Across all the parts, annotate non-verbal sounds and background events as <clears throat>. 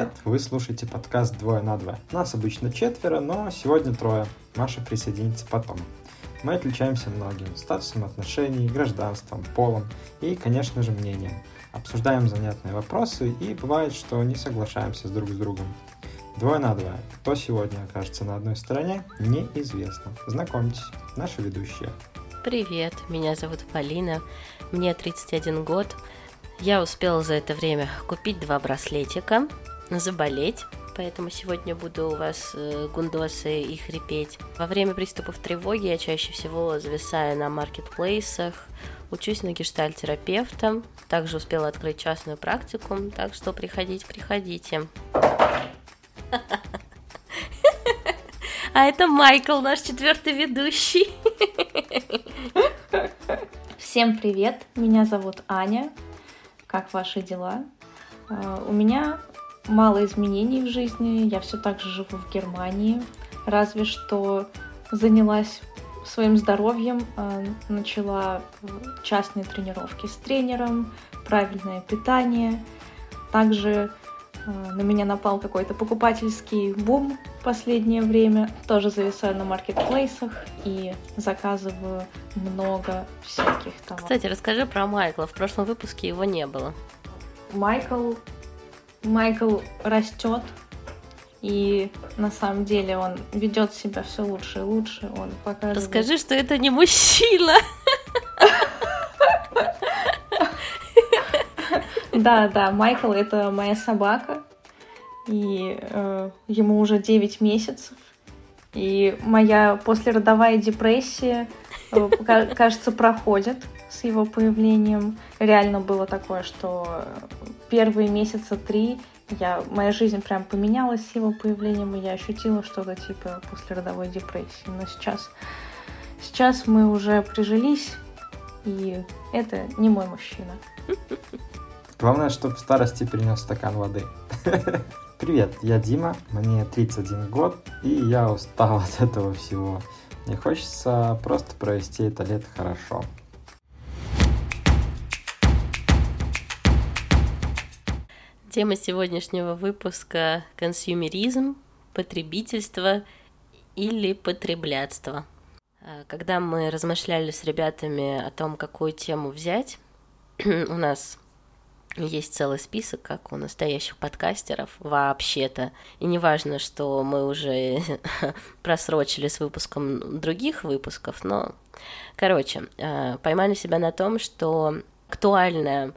привет! Вы слушаете подкаст «Двое на два». Нас обычно четверо, но сегодня трое. Маша присоединится потом. Мы отличаемся многим – статусом отношений, гражданством, полом и, конечно же, мнением. Обсуждаем занятные вопросы и бывает, что не соглашаемся с друг с другом. Двое на два. Кто сегодня окажется на одной стороне, неизвестно. Знакомьтесь, наши ведущие. Привет, меня зовут Полина, мне 31 год. Я успела за это время купить два браслетика, заболеть, поэтому сегодня буду у вас э, гундосы и хрипеть. Во время приступов тревоги я чаще всего зависаю на маркетплейсах, учусь на гештальтерапевта, также успела открыть частную практику, так что приходите, приходите. А это Майкл, наш четвертый ведущий. Всем привет, меня зовут Аня. Как ваши дела? А, у меня мало изменений в жизни, я все так же живу в Германии, разве что занялась своим здоровьем, а, начала частные тренировки с тренером, правильное питание. Также а, на меня напал какой-то покупательский бум в последнее время. Тоже зависаю на маркетплейсах и заказываю много всяких товаров. Кстати, расскажи про Майкла. В прошлом выпуске его не было. Майкл, Майкл растет, и на самом деле он ведет себя все лучше и лучше. Он показывает... Расскажи, что это не мужчина. Да, да, Майкл это моя собака, и э, ему уже 9 месяцев. И моя послеродовая депрессия, э, кажется, проходит с его появлением. Реально было такое, что первые месяца три я, моя жизнь прям поменялась с его появлением, и я ощутила что-то типа послеродовой депрессии. Но сейчас, сейчас мы уже прижились, и это не мой мужчина. Главное, чтобы в старости принес стакан воды. <laughs> Привет, я Дима, мне 31 год, и я устал <laughs> от этого всего. Мне хочется просто провести это лето хорошо. Тема сегодняшнего выпуска – консюмеризм, потребительство или потреблятство. А, когда мы размышляли с ребятами о том, какую тему взять, <clears throat> у нас есть целый список, как у настоящих подкастеров, вообще-то. И не важно, что мы уже <laughs> просрочили с выпуском других выпусков, но, короче, э, поймали себя на том, что актуальная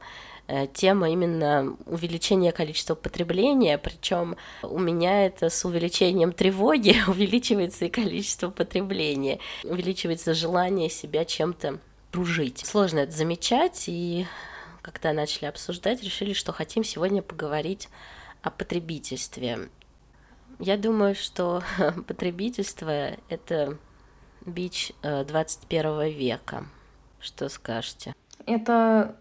тема именно увеличения количества потребления, причем у меня это с увеличением тревоги <laughs> увеличивается и количество потребления, увеличивается желание себя чем-то дружить. Сложно это замечать, и когда начали обсуждать, решили, что хотим сегодня поговорить о потребительстве. Я думаю, что <laughs> потребительство — это бич 21 э, века. Что скажете? Это,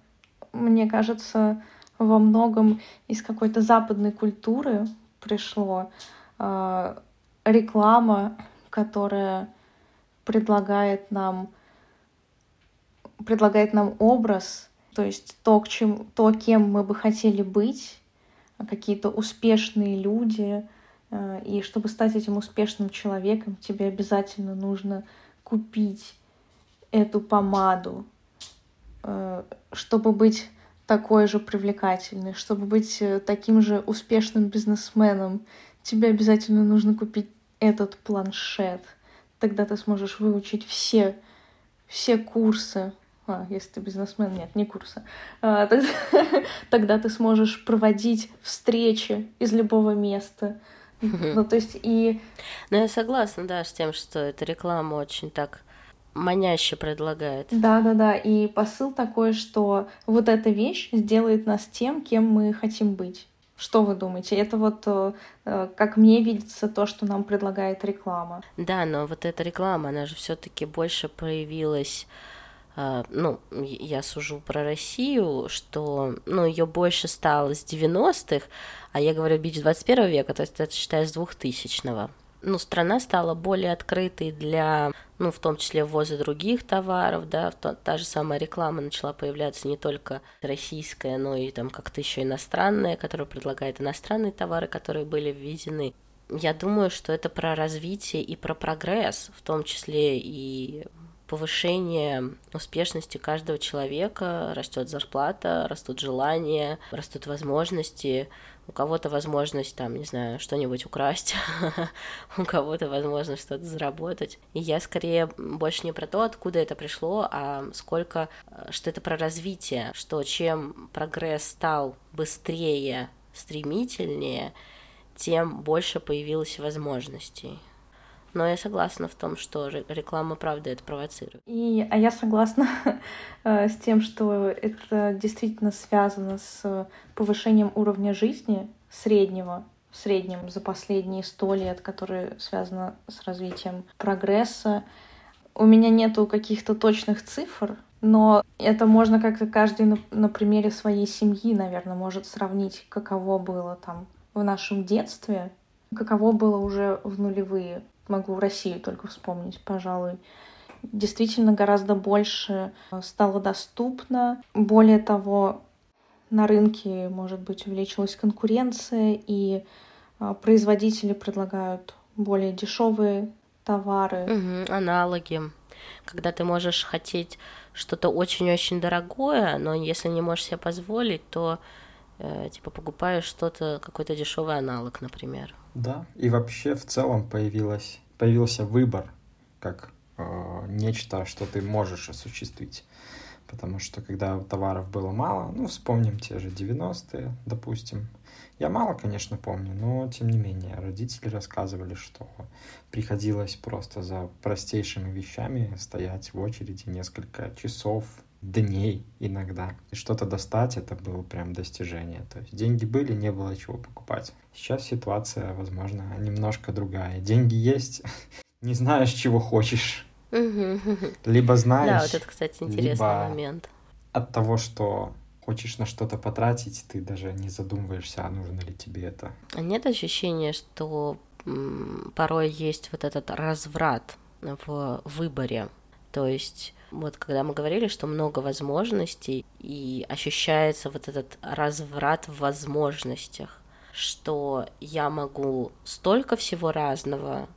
мне кажется, во многом из какой-то западной культуры пришло. Э, реклама, которая предлагает нам предлагает нам образ то есть то, к чем, то, кем мы бы хотели быть, какие-то успешные люди. Э, и чтобы стать этим успешным человеком, тебе обязательно нужно купить эту помаду, чтобы быть такой же привлекательной, чтобы быть э, таким же успешным бизнесменом, тебе обязательно нужно купить этот планшет. Тогда ты сможешь выучить все, все курсы, а, если ты бизнесмен, нет, не курса, а, тогда, <laughs> тогда ты сможешь проводить встречи из любого места. Ну, то есть и... Ну, я согласна, да, с тем, что эта реклама очень так маняще предлагает. Да, да, да. И посыл такой, что вот эта вещь сделает нас тем, кем мы хотим быть. Что вы думаете? Это вот, э, э, как мне видится, то, что нам предлагает реклама. Да, но вот эта реклама, она же все-таки больше проявилась а, ну, я сужу про Россию, что, ну, ее больше стало с 90-х, а я говорю бич 21 века, то есть это считаю с 2000-го. Ну, страна стала более открытой для, ну, в том числе ввоза других товаров, да, то, та же самая реклама начала появляться не только российская, но и там как-то еще иностранная, которая предлагает иностранные товары, которые были введены. Я думаю, что это про развитие и про прогресс, в том числе и повышение успешности каждого человека, растет зарплата, растут желания, растут возможности, у кого-то возможность там, не знаю, что-нибудь украсть, <laughs> у кого-то возможность что-то заработать. И я скорее больше не про то, откуда это пришло, а сколько, э, что это про развитие, что чем прогресс стал быстрее, стремительнее, тем больше появилось возможностей. Но я согласна в том, что реклама, правда, это провоцирует. И, а я согласна <laughs> э, с тем, что это действительно связано с повышением уровня жизни среднего, в среднем за последние сто лет, которое связано с развитием прогресса. У меня нету каких-то точных цифр, но это можно как-то каждый на, на примере своей семьи, наверное, может сравнить, каково было там в нашем детстве, каково было уже в нулевые могу Россию только вспомнить, пожалуй. Действительно гораздо больше э, стало доступно. Более того, на рынке, может быть, увеличилась конкуренция, и э, производители предлагают более дешевые товары. Угу, аналоги. Когда ты можешь хотеть что-то очень-очень дорогое, но если не можешь себе позволить, то э, типа покупаешь что-то, какой-то дешевый аналог, например. Да, и вообще в целом появилась, появился выбор как э, нечто, что ты можешь осуществить. Потому что когда товаров было мало, ну, вспомним те же 90-е, допустим. Я мало, конечно, помню, но тем не менее, родители рассказывали, что приходилось просто за простейшими вещами стоять в очереди несколько часов, дней иногда. И что-то достать, это было прям достижение. То есть деньги были, не было чего покупать. Сейчас ситуация, возможно, немножко другая. Деньги есть, <laughs> не знаешь, чего хочешь. Либо знаешь, да, вот это, кстати, интересный момент. От того, что хочешь на что-то потратить, ты даже не задумываешься, а нужно ли тебе это. А нет ощущения, что порой есть вот этот разврат в выборе? То есть вот когда мы говорили, что много возможностей, и ощущается вот этот разврат в возможностях, что я могу столько всего разного,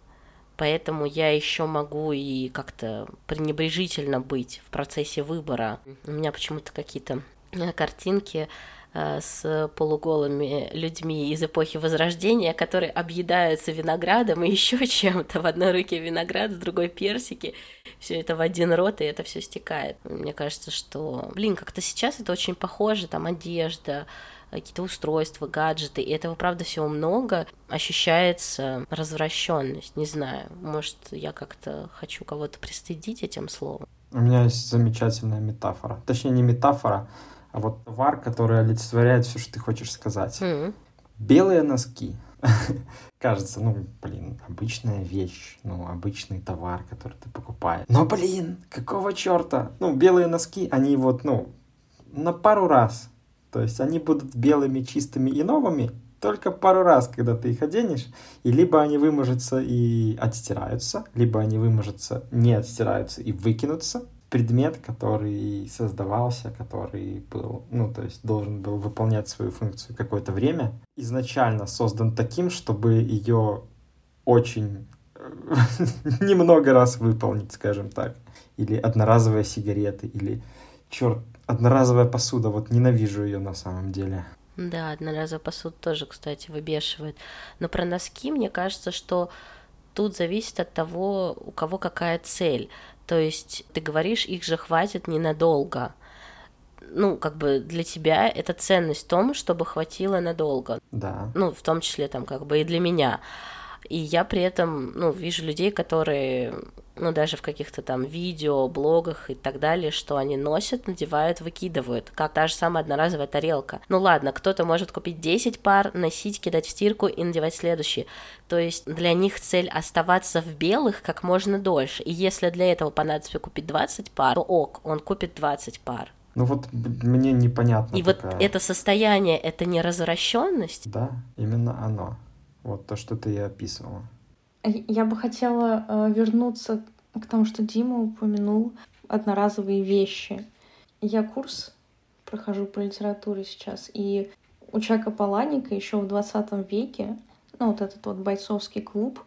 поэтому я еще могу и как-то пренебрежительно быть в процессе выбора. У меня почему-то какие-то э, картинки с полуголыми людьми из эпохи Возрождения, которые объедаются виноградом и <laughs> еще чем-то. В одной руке виноград, в другой персики. Все это в один рот, и это все стекает. Мне кажется, что, блин, как-то сейчас это очень похоже, там одежда, какие-то устройства, гаджеты, и этого, правда, всего много, ощущается развращенность, не знаю, может, я как-то хочу кого-то пристыдить этим словом. У меня есть замечательная метафора, точнее, не метафора, а вот товар, который олицетворяет все, что ты хочешь сказать. Mm-hmm. Белые носки. <laughs> Кажется, ну, блин, обычная вещь, ну, обычный товар, который ты покупаешь. Но, блин, какого черта? Ну, белые носки, они вот, ну, на пару раз. То есть они будут белыми, чистыми и новыми только пару раз, когда ты их оденешь, и либо они выможутся и отстираются, либо они выможутся, не отстираются и выкинутся, предмет, который создавался, который был, ну, то есть должен был выполнять свою функцию какое-то время, изначально создан таким, чтобы ее очень э, <laughs> немного раз выполнить, скажем так. Или одноразовые сигареты, или, черт, одноразовая посуда, вот ненавижу ее на самом деле. Да, одноразовая посуда тоже, кстати, выбешивает. Но про носки, мне кажется, что тут зависит от того, у кого какая цель. То есть ты говоришь, их же хватит ненадолго. Ну, как бы для тебя это ценность в том, чтобы хватило надолго. Да. Ну, в том числе там как бы и для меня. И я при этом, ну, вижу людей, которые ну, даже в каких-то там видео, блогах и так далее, что они носят, надевают, выкидывают, как та же самая одноразовая тарелка. Ну ладно, кто-то может купить 10 пар, носить, кидать в стирку и надевать следующие. То есть для них цель оставаться в белых как можно дольше. И если для этого понадобится купить 20 пар, то ок, он купит 20 пар. Ну вот мне непонятно. И такая... вот это состояние, это не развращенность? Да, именно оно. Вот то, что ты и описывала Я бы хотела э, вернуться к тому, что Дима упомянул одноразовые вещи. Я курс прохожу по литературе сейчас, и у Чака Паланика еще в 20 веке, ну вот этот вот бойцовский клуб,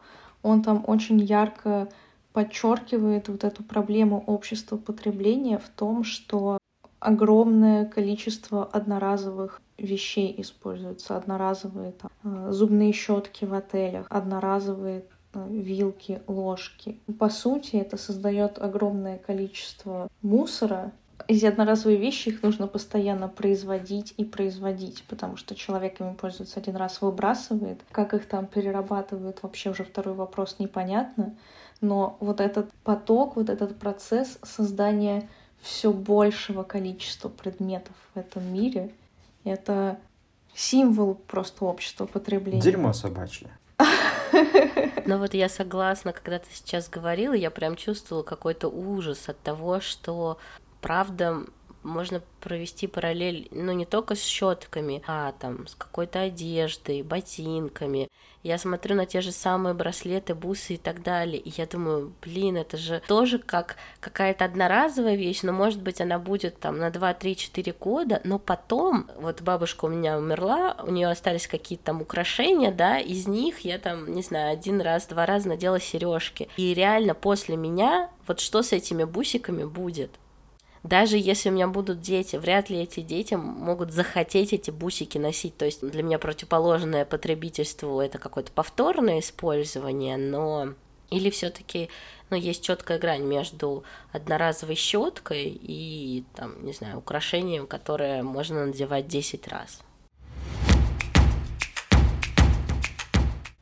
он там очень ярко подчеркивает вот эту проблему общества потребления в том, что огромное количество одноразовых вещей используются, одноразовые там, э, зубные щетки в отелях, одноразовые э, вилки, ложки. По сути, это создает огромное количество мусора. Эти одноразовые вещи, их нужно постоянно производить и производить, потому что человек ими пользуется один раз, выбрасывает. Как их там перерабатывают, вообще уже второй вопрос непонятно. Но вот этот поток, вот этот процесс создания все большего количества предметов в этом мире, это символ просто общества потребления. Дерьмо собачье. <laughs> <laughs> Ну вот я согласна, когда ты сейчас говорила, я прям чувствовала какой-то ужас от того, что правда можно провести параллель, ну, не только с щетками, а там с какой-то одеждой, ботинками. Я смотрю на те же самые браслеты, бусы и так далее, и я думаю, блин, это же тоже как какая-то одноразовая вещь, но, может быть, она будет там на 2, 3, 4 года, но потом, вот бабушка у меня умерла, у нее остались какие-то там украшения, да, из них я там, не знаю, один раз, два раза надела сережки. И реально после меня, вот что с этими бусиками будет? Даже если у меня будут дети, вряд ли эти дети могут захотеть эти бусики носить. То есть для меня противоположное потребительству это какое-то повторное использование, но или все-таки ну, есть четкая грань между одноразовой щеткой и, там, не знаю, украшением, которое можно надевать 10 раз.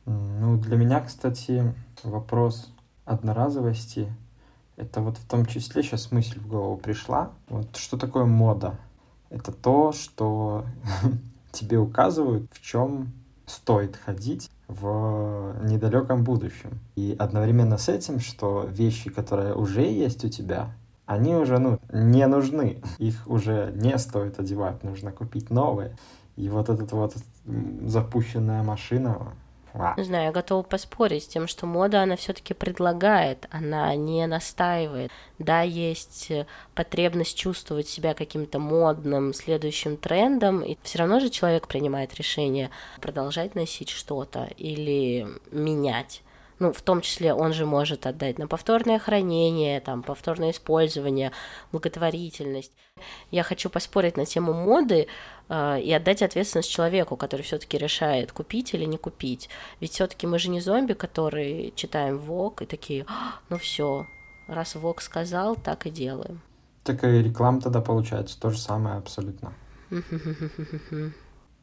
Ну, для меня, кстати, вопрос одноразовости это вот в том числе сейчас мысль в голову пришла. Вот что такое мода? Это то, что <laughs> тебе указывают, в чем стоит ходить в недалеком будущем. И одновременно с этим, что вещи, которые уже есть у тебя, они уже ну, не нужны. <laughs> Их уже не стоит одевать, нужно купить новые. И вот эта вот запущенная машина, не знаю, я готова поспорить с тем, что мода, она все-таки предлагает, она не настаивает. Да, есть э, потребность чувствовать себя каким-то модным, следующим трендом, и все равно же человек принимает решение продолжать носить что-то или менять ну, в том числе он же может отдать на повторное хранение, там, повторное использование, благотворительность. Я хочу поспорить на тему моды э, и отдать ответственность человеку, который все-таки решает, купить или не купить. Ведь все-таки мы же не зомби, которые читаем ВОК и такие, «А, ну все, раз ВОК сказал, так и делаем. Так и реклама тогда получается то же самое абсолютно.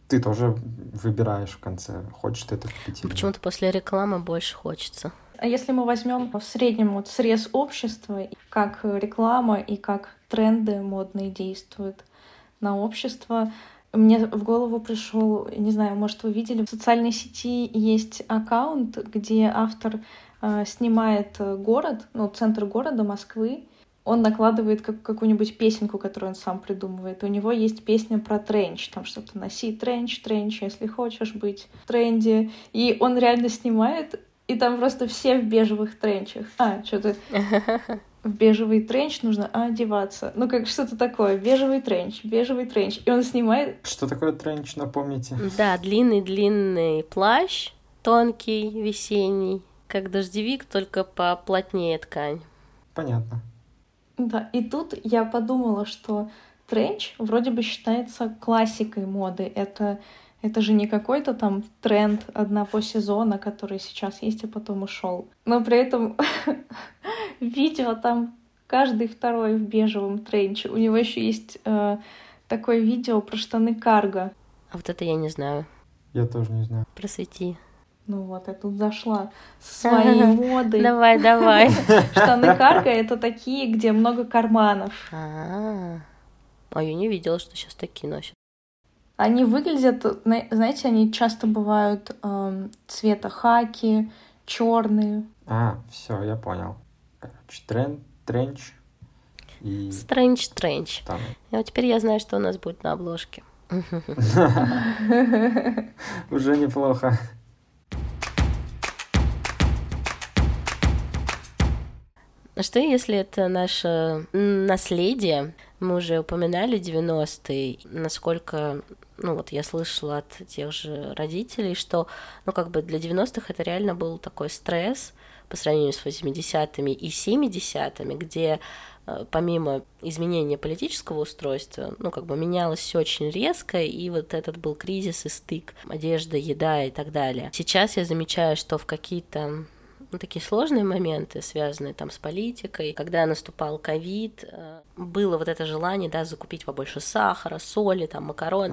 Ты тоже выбираешь в конце, хочешь ты это купить или Почему-то после рекламы больше хочется. А если мы возьмем в среднем вот срез общества, как реклама и как тренды модные действуют на общество, мне в голову пришел, не знаю, может, вы видели, в социальной сети есть аккаунт, где автор э, снимает город, ну, центр города Москвы, он накладывает как, какую-нибудь песенку, которую он сам придумывает. У него есть песня про тренч, там что-то «Носи тренч, тренч, если хочешь быть в тренде». И он реально снимает, и там просто все в бежевых тренчах. А, что-то в бежевый тренч нужно одеваться. Ну, как что-то такое. Бежевый тренч, бежевый тренч. И он снимает... Что такое тренч, напомните? Да, длинный-длинный плащ, тонкий, весенний, как дождевик, только поплотнее ткань. Понятно. Да, и тут я подумала, что тренч вроде бы считается классикой моды. Это, это же не какой-то там тренд одного сезона, который сейчас есть, и потом ушел. Но при этом <laughs> видео там каждый второй в бежевом тренче. У него еще есть э, такое видео про штаны карго. А вот это я не знаю. Я тоже не знаю. Просвети. Ну вот, я тут зашла со <laughs> своей модой. Давай, давай. <laughs> Штаны карго — это такие, где много карманов. А, а я не видела, что сейчас такие носят. Они выглядят, знаете, они часто бывают эм, цвета хаки, черные. А, все, я понял. Короче, трен, тренч и... Стрэнч, тренч. И вот теперь я знаю, что у нас будет на обложке. <laughs> Уже неплохо. А что если это наше наследие? Мы уже упоминали 90-е, насколько ну вот я слышала от тех же родителей, что, ну как бы для 90-х это реально был такой стресс по сравнению с 80-ми и 70-ми, где э, помимо изменения политического устройства, ну, как бы менялось все очень резко, и вот этот был кризис и стык, одежда, еда и так далее. Сейчас я замечаю, что в какие-то ну, такие сложные моменты, связанные там с политикой. Когда наступал ковид, э, было вот это желание, да, закупить побольше сахара, соли, там, макарон.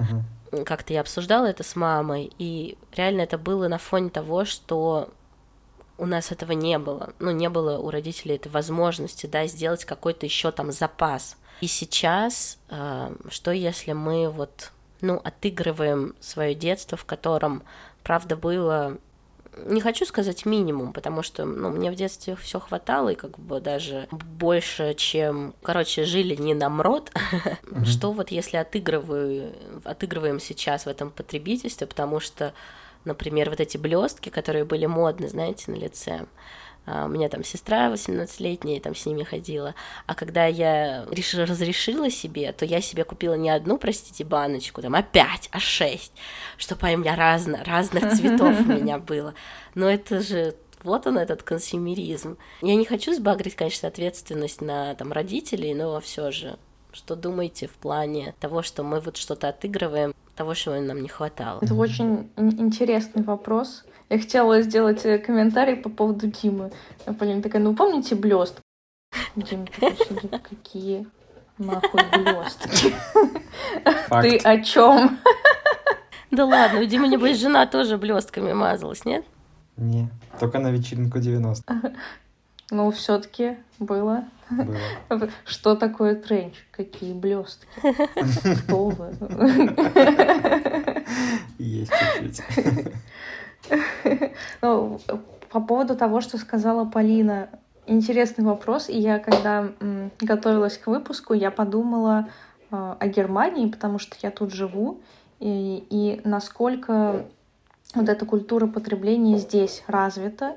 Uh-huh. Как-то я обсуждала это с мамой, и реально это было на фоне того, что у нас этого не было. Ну, не было у родителей этой возможности, да, сделать какой-то еще там запас. И сейчас, э, что если мы вот, ну, отыгрываем свое детство, в котором, правда, было не хочу сказать минимум, потому что, ну, мне в детстве все хватало, и как бы даже больше, чем, короче, жили не на мрот, mm-hmm. что вот если отыгрываю, отыгрываем сейчас в этом потребительстве, потому что, например, вот эти блестки, которые были модны, знаете, на лице, у меня там сестра 18-летняя, там с ними ходила. А когда я реш... разрешила себе, то я себе купила не одну, простите, баночку, там, а пять, а шесть, чтобы у меня разно, разных цветов у меня <laughs> было. Но это же вот он этот консюмеризм. Я не хочу сбагрить, конечно, ответственность на там родителей, но все же что думаете в плане того, что мы вот что-то отыгрываем, того, чего нам не хватало? Это очень интересный вопрос. Я хотела сделать э, комментарий по поводу Димы. Полина такая, ну помните блест? Дима такой какие <laughs> нахуй блестки? <laughs> Ты о чем? Да ладно, у Димы, небось, <laughs> жена тоже блестками мазалась, нет? Не, только на вечеринку 90. Ну, все-таки было. было. Что такое тренч? Какие блестки? Кто вы? Есть чуть-чуть. Ну, по поводу того, что сказала Полина, интересный вопрос. И я, когда готовилась к выпуску, я подумала э, о Германии, потому что я тут живу, и, и насколько вот эта культура потребления здесь развита,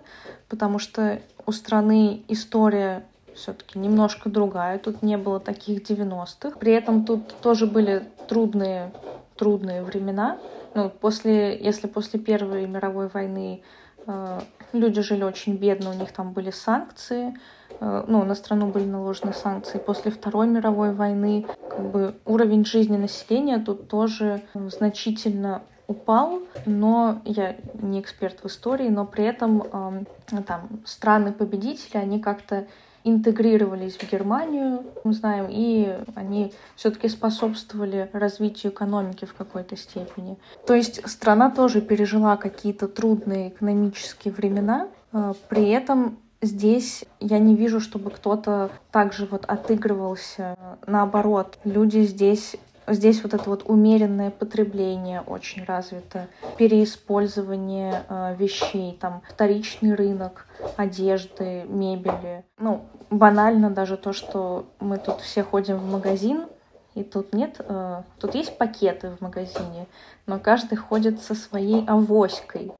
потому что у страны история все-таки немножко другая. Тут не было таких 90-х. При этом тут тоже были трудные, трудные времена. Ну, после, если после Первой мировой войны э, люди жили очень бедно, у них там были санкции, э, ну, на страну были наложены санкции. После Второй мировой войны как бы, уровень жизни населения тут тоже значительно упал, но я не эксперт в истории, но при этом э, там страны-победители, они как-то интегрировались в Германию, мы знаем, и они все-таки способствовали развитию экономики в какой-то степени. То есть страна тоже пережила какие-то трудные экономические времена, э, при этом здесь я не вижу, чтобы кто-то также вот отыгрывался. Наоборот, люди здесь Здесь вот это вот умеренное потребление очень развито, переиспользование э, вещей, там вторичный рынок одежды, мебели. Ну, банально даже то, что мы тут все ходим в магазин, и тут нет, э, тут есть пакеты в магазине, но каждый ходит со своей авоськой.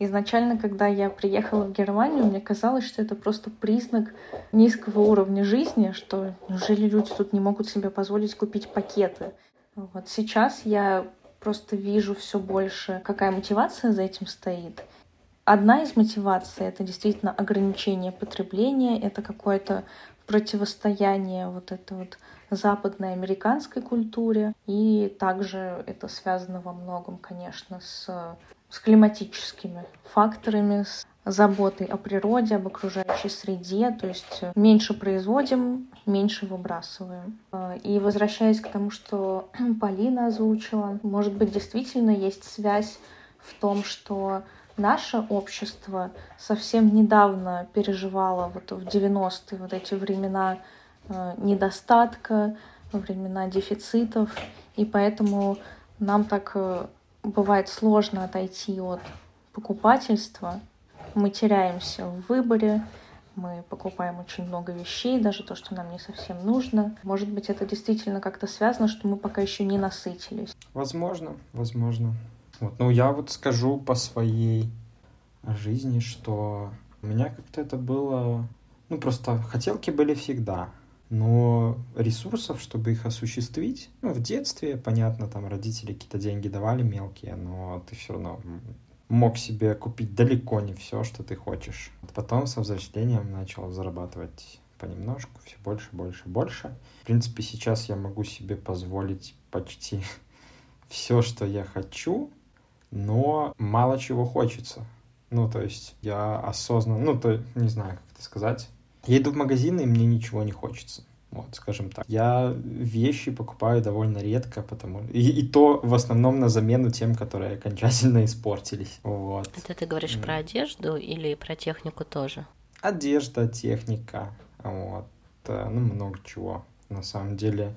Изначально, когда я приехала в Германию, мне казалось, что это просто признак низкого уровня жизни, что неужели люди тут не могут себе позволить купить пакеты. Вот сейчас я просто вижу все больше, какая мотивация за этим стоит. Одна из мотиваций — это действительно ограничение потребления, это какое-то противостояние вот этой вот западной американской культуре. И также это связано во многом, конечно, с с климатическими факторами, с заботой о природе, об окружающей среде, то есть меньше производим, меньше выбрасываем. И возвращаясь к тому, что <clears throat> Полина озвучила, может быть, действительно есть связь в том, что наше общество совсем недавно переживало вот в 90-е вот эти времена э, недостатка, времена дефицитов, и поэтому нам так э, бывает сложно отойти от покупательства. Мы теряемся в выборе, мы покупаем очень много вещей, даже то, что нам не совсем нужно. Может быть, это действительно как-то связано, что мы пока еще не насытились. Возможно, возможно. Вот. Ну, я вот скажу по своей жизни, что у меня как-то это было... Ну, просто хотелки были всегда, но ресурсов, чтобы их осуществить, ну, в детстве, понятно, там родители какие-то деньги давали мелкие, но ты все равно мог себе купить далеко не все, что ты хочешь. Потом со взрослением начал зарабатывать понемножку, все больше, больше, больше. В принципе, сейчас я могу себе позволить почти <laughs> все, что я хочу, но мало чего хочется. Ну, то есть я осознанно, ну, то, не знаю, как это сказать. Я иду в магазин, и мне ничего не хочется. Вот, скажем так. Я вещи покупаю довольно редко, потому и, и то в основном на замену тем, которые окончательно испортились. Вот. Это ты говоришь mm. про одежду или про технику тоже? Одежда, техника, вот, э, ну много чего. На самом деле,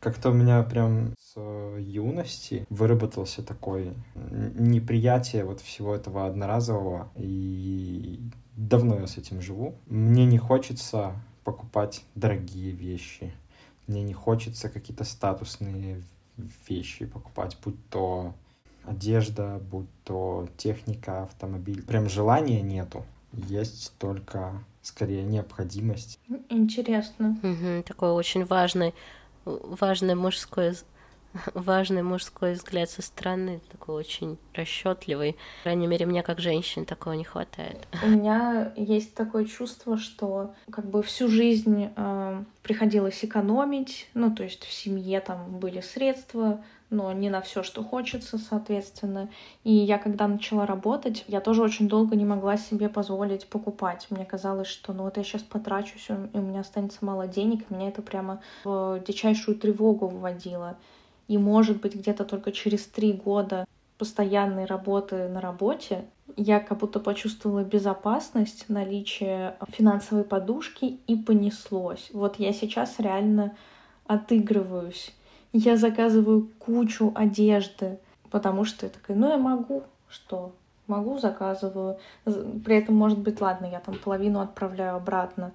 как-то у меня прям с юности выработался такой неприятие вот всего этого одноразового, и давно я с этим живу. Мне не хочется покупать дорогие вещи. Мне не хочется какие-то статусные вещи покупать, будь то одежда, будь то техника, автомобиль. Прям желания нету. Есть только скорее необходимость. Интересно. Угу, такой очень важный, важный мужской важный мужской взгляд со стороны, такой очень расчетливый. По крайней мере, мне как женщине такого не хватает. У меня есть такое чувство, что как бы всю жизнь э, приходилось экономить, ну то есть в семье там были средства, но не на все, что хочется, соответственно. И я, когда начала работать, я тоже очень долго не могла себе позволить покупать. Мне казалось, что ну вот я сейчас потрачусь, и у меня останется мало денег. Меня это прямо в дичайшую тревогу вводило. И, может быть, где-то только через три года постоянной работы на работе я как будто почувствовала безопасность, наличие финансовой подушки и понеслось. Вот я сейчас реально отыгрываюсь. Я заказываю кучу одежды, потому что я такая, ну я могу, что? Могу, заказываю. При этом, может быть, ладно, я там половину отправляю обратно.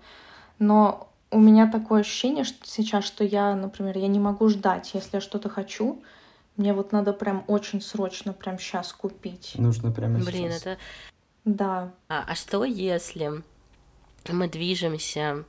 Но у меня такое ощущение что сейчас, что я, например, я не могу ждать, если я что-то хочу, мне вот надо прям очень срочно, прям сейчас купить. Нужно прямо Блин, сейчас. это... Да. А, а что если мы движемся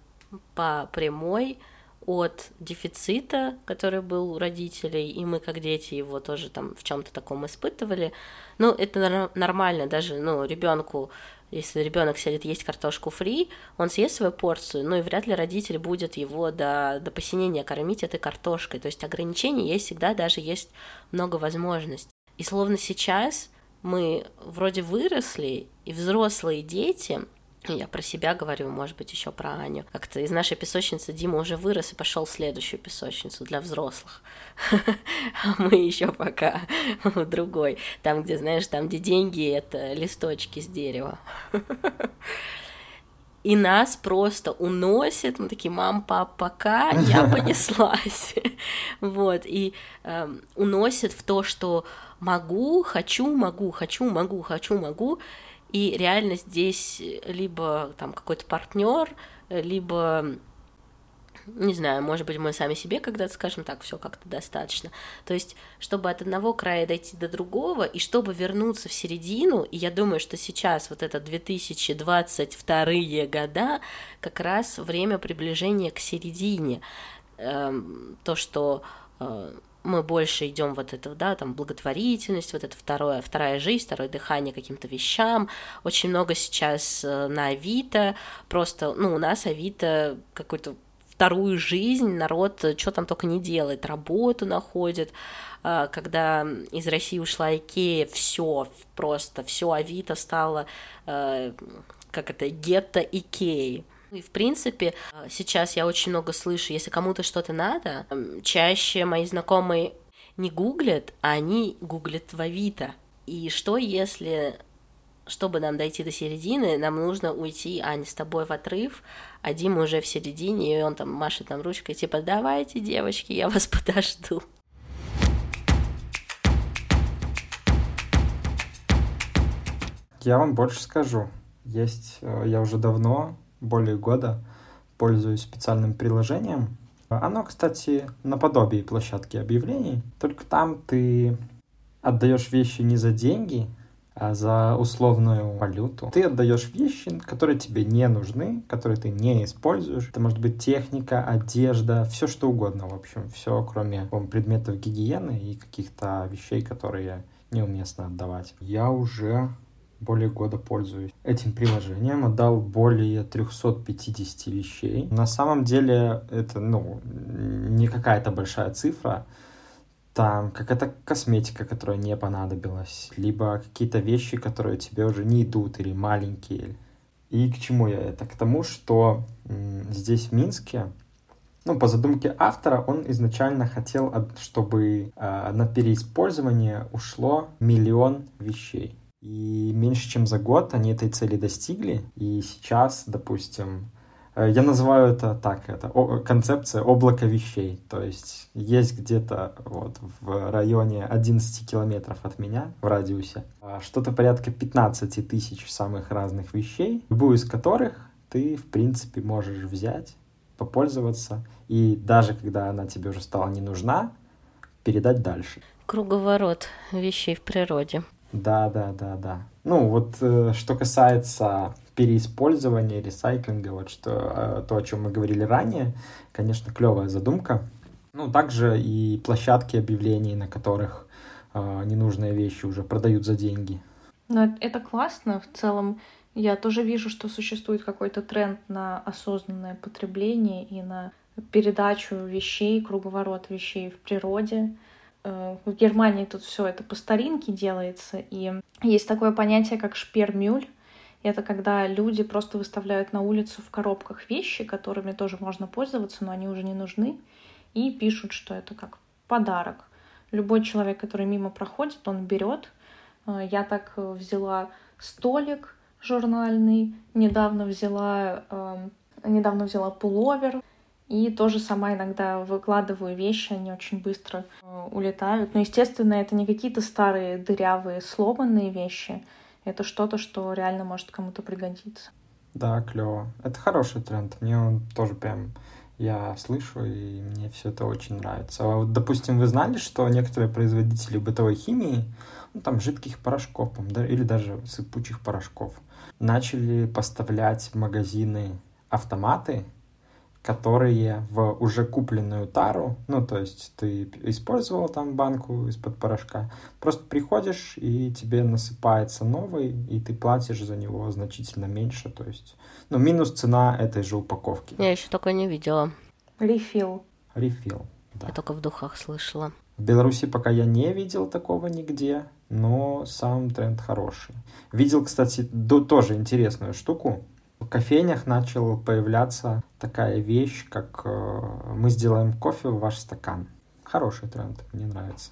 по прямой от дефицита, который был у родителей, и мы как дети его тоже там в чем-то таком испытывали. Ну, это нормально, даже, ну, ребенку если ребенок сядет есть картошку фри, он съест свою порцию, ну и вряд ли родитель будет его до, до посинения кормить этой картошкой. То есть ограничений есть всегда, даже есть много возможностей. И словно сейчас мы вроде выросли, и взрослые дети я про себя говорю, может быть, еще про Аню. Как-то из нашей песочницы Дима уже вырос и пошел в следующую песочницу для взрослых. <laughs> А мы еще пока <laughs> в другой. Там, где, знаешь, там, где деньги, это листочки с дерева. <laughs> И нас просто уносит, мы такие, мам, пап, пока, я понеслась. вот, и э, уносит в то, что могу, хочу, могу, хочу, могу, хочу, могу, и реально здесь либо там какой-то партнер, либо не знаю, может быть, мы сами себе когда-то скажем так, все как-то достаточно. То есть, чтобы от одного края дойти до другого, и чтобы вернуться в середину, и я думаю, что сейчас вот это 2022 года как раз время приближения к середине. Эм, то, что э, мы больше идем вот это, да, там благотворительность, вот это второе, вторая жизнь, второе дыхание каким-то вещам. Очень много сейчас э, на Авито, просто, ну, у нас Авито какой-то вторую жизнь, народ э, что там только не делает, работу находит. Э, когда из России ушла Икея, все просто, все Авито стало, как это, гетто Икеи. И, в принципе, сейчас я очень много слышу, если кому-то что-то надо, чаще мои знакомые не гуглят, а они гуглят в Авито. И что если чтобы нам дойти до середины, нам нужно уйти, Аня, с тобой в отрыв, а Дима уже в середине, и он там машет нам ручкой, типа, давайте, девочки, я вас <laughs> подожду. Я вам больше скажу. Есть, э, я уже давно более года пользуюсь специальным приложением. Оно, кстати, наподобие площадки объявлений, только там ты отдаешь вещи не за деньги, а за условную валюту. Ты отдаешь вещи, которые тебе не нужны, которые ты не используешь. Это может быть техника, одежда, все что угодно, в общем, все, кроме предметов гигиены и каких-то вещей, которые неуместно отдавать. Я уже более года пользуюсь этим приложением, отдал более 350 вещей. На самом деле это, ну, не какая-то большая цифра, там какая-то косметика, которая не понадобилась, либо какие-то вещи, которые тебе уже не идут или маленькие. И к чему я это? К тому, что здесь в Минске, ну, по задумке автора, он изначально хотел, чтобы э, на переиспользование ушло миллион вещей. И меньше чем за год они этой цели достигли. И сейчас, допустим, Э, я называю это так, это концепция облака вещей. То есть есть где-то вот в районе 11 километров от меня, в радиусе, а, что-то порядка 15 тысяч самых разных вещей, любую из которых ты, в принципе, можешь взять, попользоваться, и даже когда она тебе уже стала не нужна, передать дальше. Круговорот вещей в природе. Да, да, да, да. Ну, вот э, что касается переиспользования, ресайклинга, вот что, э, то, о чем мы говорили ранее, конечно, клевая задумка. Ну, также и площадки объявлений, на которых э, ненужные вещи уже продают за деньги. Ну, это классно. В целом, я тоже вижу, что существует какой-то тренд на осознанное потребление и на передачу вещей, круговорот вещей в природе. Э, в Германии тут все это по старинке делается, и есть такое понятие, как шпермюль. Это когда люди просто выставляют на улицу в коробках вещи, которыми тоже можно пользоваться, но они уже не нужны, и пишут, что это как подарок. Любой человек, который мимо проходит, он берет. Э, я так взяла столик журнальный, недавно взяла, недавно взяла пуловер, и тоже сама иногда выкладываю вещи, они очень быстро э, улетают. Но, естественно, это не какие-то старые, дырявые, сломанные вещи. Это что-то, что реально может кому-то пригодиться. Да, клево. Это хороший тренд. Мне он тоже прям я слышу, и мне все это очень нравится. А вот, допустим, вы знали, что некоторые производители бытовой химии, ну, там, жидких порошков, да, или даже сыпучих порошков, начали поставлять в магазины автоматы, которые в уже купленную тару, ну, то есть ты использовал там банку из-под порошка, просто приходишь, и тебе насыпается новый, и ты платишь за него значительно меньше, то есть, ну, минус цена этой же упаковки. Я еще такое не видела. Рефил. Рефил, да. Я только в духах слышала. В Беларуси пока я не видел такого нигде, но сам тренд хороший. Видел, кстати, тоже интересную штуку кофейнях начал появляться такая вещь, как э, мы сделаем кофе в ваш стакан. Хороший тренд, мне нравится.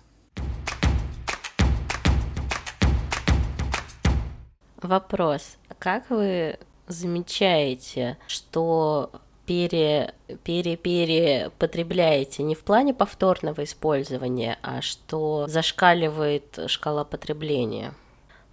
Вопрос. Как вы замечаете, что пере, пере, перепотребляете не в плане повторного использования, а что зашкаливает шкала потребления?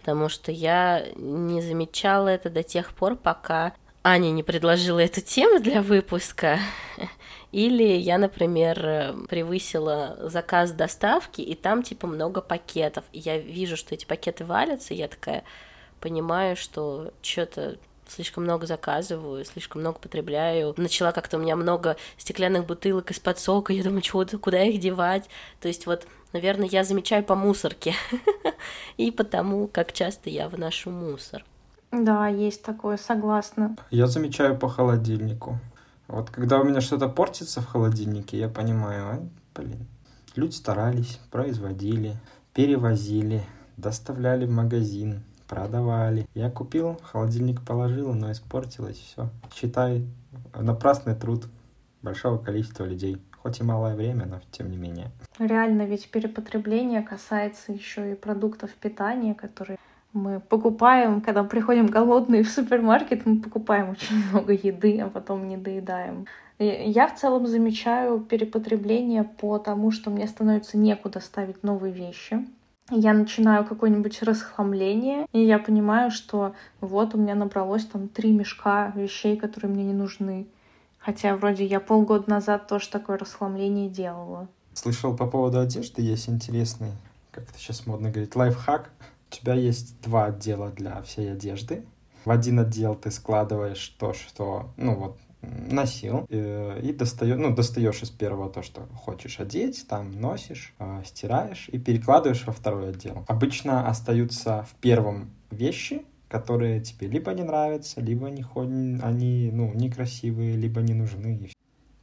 Потому что я не замечала это до тех пор, пока Аня не предложила эту тему для выпуска, <laughs> или я, например, превысила заказ доставки, и там типа много пакетов, и я вижу, что эти пакеты валятся, и я такая понимаю, что что-то слишком много заказываю, слишком много потребляю. Начала как-то у меня много стеклянных бутылок из-под сока, я думаю, чего куда их девать? То есть вот Наверное, я замечаю по мусорке <laughs> и потому, как часто я выношу мусор. Да, есть такое, согласна. Я замечаю по холодильнику. Вот когда у меня что-то портится в холодильнике, я понимаю, а, блин, люди старались, производили, перевозили, доставляли в магазин, продавали. Я купил, холодильник положил, но испортилось все. Считай, напрасный труд большого количества людей хоть и малое время, но тем не менее. Реально, ведь перепотребление касается еще и продуктов питания, которые мы покупаем, когда приходим голодные в супермаркет, мы покупаем очень много еды, а потом не доедаем. Я в целом замечаю перепотребление по тому, что мне становится некуда ставить новые вещи. Я начинаю какое-нибудь расхламление, и я понимаю, что вот у меня набралось там три мешка вещей, которые мне не нужны. Хотя вроде я полгода назад тоже такое расхламление делала. Слышал по поводу одежды, есть интересный, как это сейчас модно говорить, лайфхак. У тебя есть два отдела для всей одежды. В один отдел ты складываешь то, что, ну вот, носил э, и достаешь, ну, достаешь из первого то, что хочешь одеть, там носишь, э, стираешь и перекладываешь во второй отдел. Обычно остаются в первом вещи, которые тебе либо не нравятся, либо не ходят, они ну, некрасивые, либо не нужны.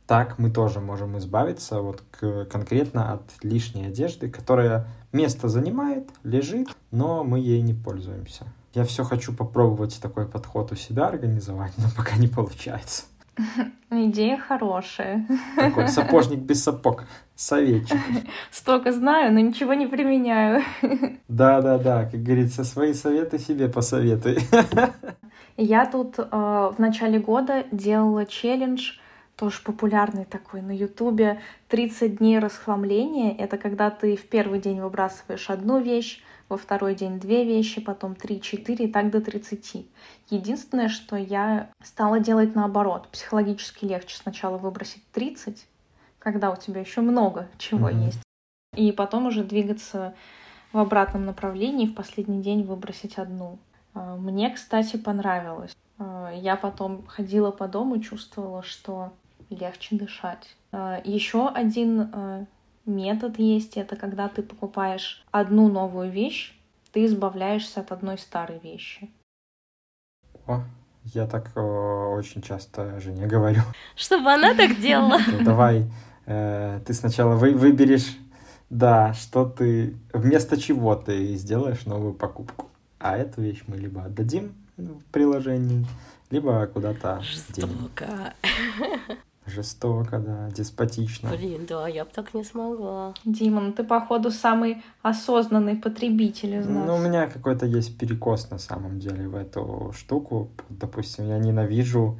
Так мы тоже можем избавиться вот к, конкретно от лишней одежды, которая место занимает, лежит, но мы ей не пользуемся. Я все хочу попробовать такой подход у себя организовать, но пока не получается. <laughs> Идея хорошая. Такой сапожник без сапог. Советчик. <laughs> Столько знаю, но ничего не применяю. <laughs> Да-да-да, как говорится, свои советы себе посоветуй. Я тут э, в начале года делала челлендж, тоже популярный такой на Ютубе, 30 дней расхламления. Это когда ты в первый день выбрасываешь одну вещь, во второй день две вещи, потом три, четыре и так до 30. Единственное, что я стала делать наоборот. Психологически легче сначала выбросить 30, когда у тебя еще много чего mm-hmm. есть, и потом уже двигаться в обратном направлении, в последний день выбросить одну. А, мне, кстати, понравилось. А, я потом ходила по дому, чувствовала, что легче дышать. А, еще один метод есть, это когда ты покупаешь одну новую вещь, ты избавляешься от одной старой вещи. О, я так о, очень часто жене говорю. <laughs> Чтобы она так делала. <laughs> Давай, э, ты сначала вы, выберешь, да, что ты, вместо чего ты сделаешь новую покупку. А эту вещь мы либо отдадим в приложении, либо куда-то Жестоко. <laughs> Жестоко, да, деспотично. Блин, да, я бы так не смогла. Дима, ну ты, походу, самый осознанный потребитель из нас. Ну, у меня какой-то есть перекос, на самом деле, в эту штуку. Допустим, я ненавижу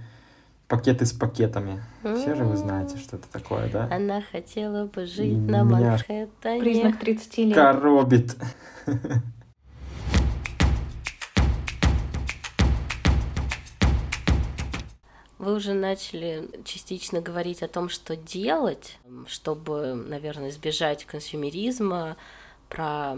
пакеты с пакетами. Все же вы знаете, что это такое, да? Она хотела бы жить на Манхэттене. Признак 30 лет. Коробит. <laughs> Вы уже начали частично говорить о том, что делать, чтобы, наверное, избежать консюмеризма, про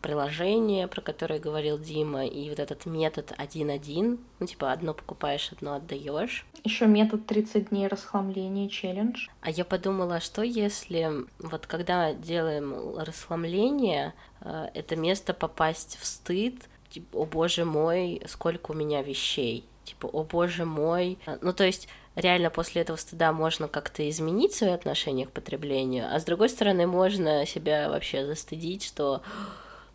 приложение, про которое говорил Дима, и вот этот метод 1.1, ну, типа, одно покупаешь, одно отдаешь. Еще метод 30 дней расхламления, челлендж. А я подумала, а что если, вот когда делаем расхламление, э, это место попасть в стыд, типа, о боже мой, сколько у меня вещей, типа, о боже мой. Ну, то есть, реально после этого стыда можно как-то изменить свои отношения к потреблению, а с другой стороны, можно себя вообще застыдить, что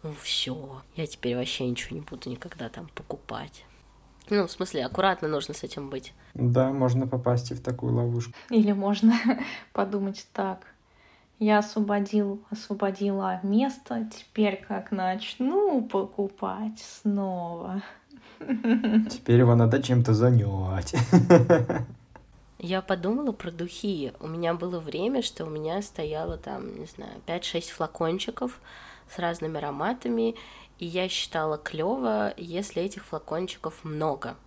ну все, я теперь вообще ничего не буду никогда там покупать. Ну, в смысле, аккуратно нужно с этим быть. Да, можно попасть и в такую ловушку. Или можно <laughs> подумать так. Я освободил, освободила место, теперь как начну покупать снова. Теперь его надо чем-то занять. <laughs> Я подумала про духи. У меня было время, что у меня стояло там, не знаю, 5-6 флакончиков с разными ароматами, и я считала клево, если этих флакончиков много.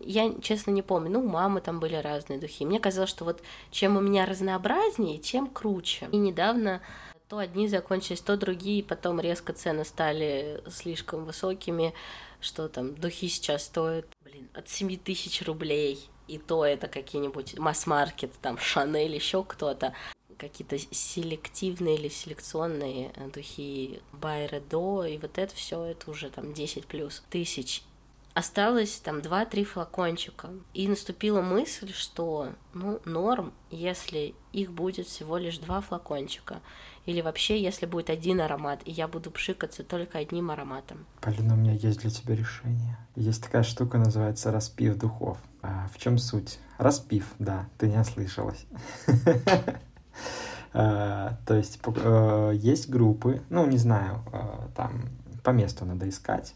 Я, честно, не помню, ну, у мамы там были разные духи. Мне казалось, что вот чем у меня разнообразнее, тем круче. И недавно то одни закончились, то другие, потом резко цены стали слишком высокими, что там духи сейчас стоят, блин, от 7 тысяч рублей, и то это какие-нибудь масс-маркет, там, Шанель, еще кто-то, какие-то селективные или селекционные духи Байредо, и вот это все это уже там 10 плюс тысяч. Осталось там 2-3 флакончика. И наступила мысль, что ну, норм, если их будет всего лишь два флакончика. Или вообще, если будет один аромат, и я буду пшикаться только одним ароматом. Полина, у меня есть для тебя решение. Есть такая штука, называется распив духов. А в чем суть? Распив, да, ты не ослышалась. <laughs> А, то есть э, есть группы, ну, не знаю, э, там по месту надо искать,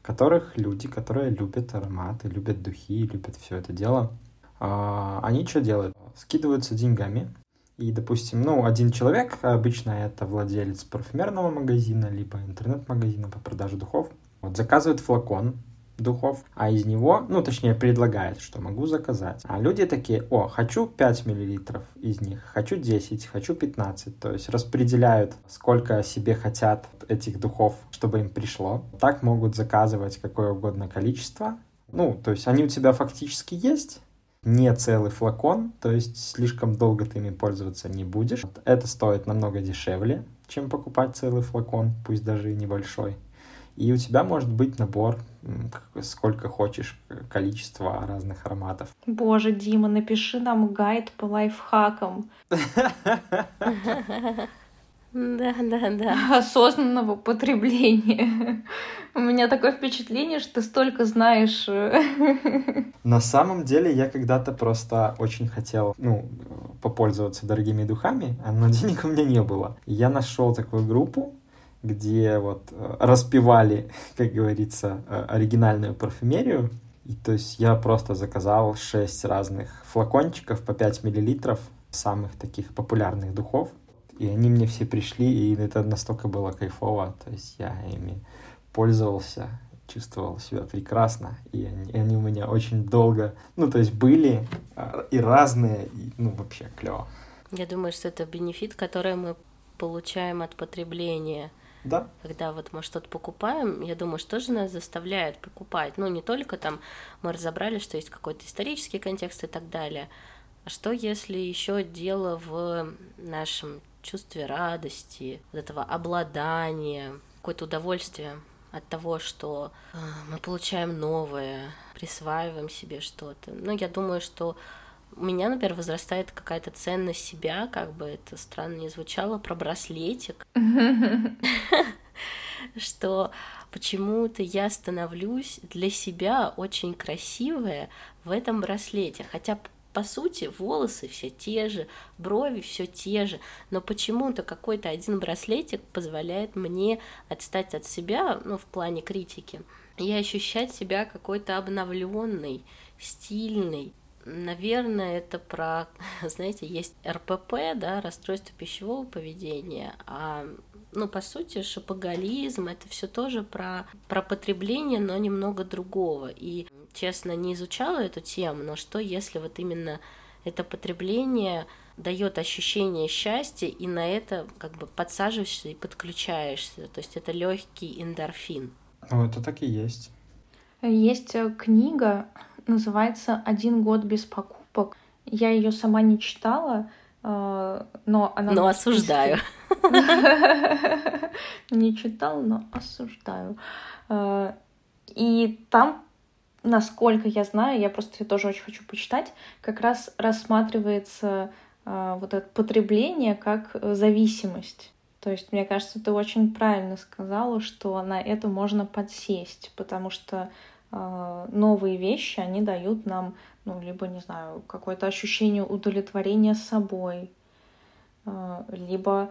в которых люди, которые любят ароматы, любят духи, любят все это дело, а, они что делают? Скидываются деньгами и, допустим, ну, один человек, обычно это владелец парфюмерного магазина, либо интернет-магазина по продаже духов, вот, заказывает флакон духов, а из него, ну, точнее, предлагает, что могу заказать. А люди такие, о, хочу 5 миллилитров из них, хочу 10, хочу 15. То есть распределяют, сколько себе хотят этих духов, чтобы им пришло. Так могут заказывать какое угодно количество. Ну, то есть они у тебя фактически есть, не целый флакон, то есть слишком долго ты ими пользоваться не будешь. Это стоит намного дешевле, чем покупать целый флакон, пусть даже и небольшой. И у тебя может быть набор, сколько хочешь, количество разных ароматов. Боже, Дима, напиши нам гайд по лайфхакам. <laughs> <laughs> Да, да, да. Осознанного потребления. У меня такое впечатление, что ты столько знаешь. На самом деле я когда-то просто очень хотел, ну, попользоваться дорогими духами, но денег у меня не было. Я нашел такую группу, где вот э, распивали, <laughs> как говорится, э, оригинальную парфюмерию. И то есть я просто заказал 6 разных флакончиков по 5 миллилитров самых таких популярных духов. И они мне все пришли, и это настолько было кайфово. То есть я ими пользовался, чувствовал себя прекрасно. И они, и они у меня очень долго, ну, то есть были а, и разные, и, ну, вообще клево. Я думаю, что это бенефит, который мы получаем от потребления. Да. Когда вот мы что-то покупаем, я думаю, что же нас заставляет покупать. Ну, не только там мы разобрали, что есть какой-то исторический контекст и так далее, а что если еще дело в нашем чувстве радости, вот этого обладания, какое-то удовольствие от того, что э, мы получаем новое, присваиваем себе что-то. Но я думаю, что у меня, например, возрастает какая-то ценность себя, как бы это странно не звучало, про браслетик, <laughs> что почему-то я становлюсь для себя очень красивая в этом браслете, хотя по сути, волосы все те же, брови все те же, но почему-то какой-то один браслетик позволяет мне отстать от себя, ну, в плане критики, и ощущать себя какой-то обновленной, стильной. Наверное, это про, <laughs> знаете, есть РПП, да, расстройство пищевого поведения, а ну, по сути, шопоголизм — это все тоже про, про потребление, но немного другого. И честно, не изучала эту тему, но что если вот именно это потребление дает ощущение счастья, и на это как бы подсаживаешься и подключаешься. То есть это легкий эндорфин. Ну, это так и есть. Есть э, книга, называется «Один год без покупок». Я ее сама не читала, э, но она... Но осуждаю. <laughs> Не читала, но осуждаю. Э, и там насколько я знаю, я просто тоже очень хочу почитать, как раз рассматривается э, вот это потребление как э, зависимость. То есть, мне кажется, ты очень правильно сказала, что на это можно подсесть, потому что э, новые вещи, они дают нам, ну, либо, не знаю, какое-то ощущение удовлетворения собой, э, либо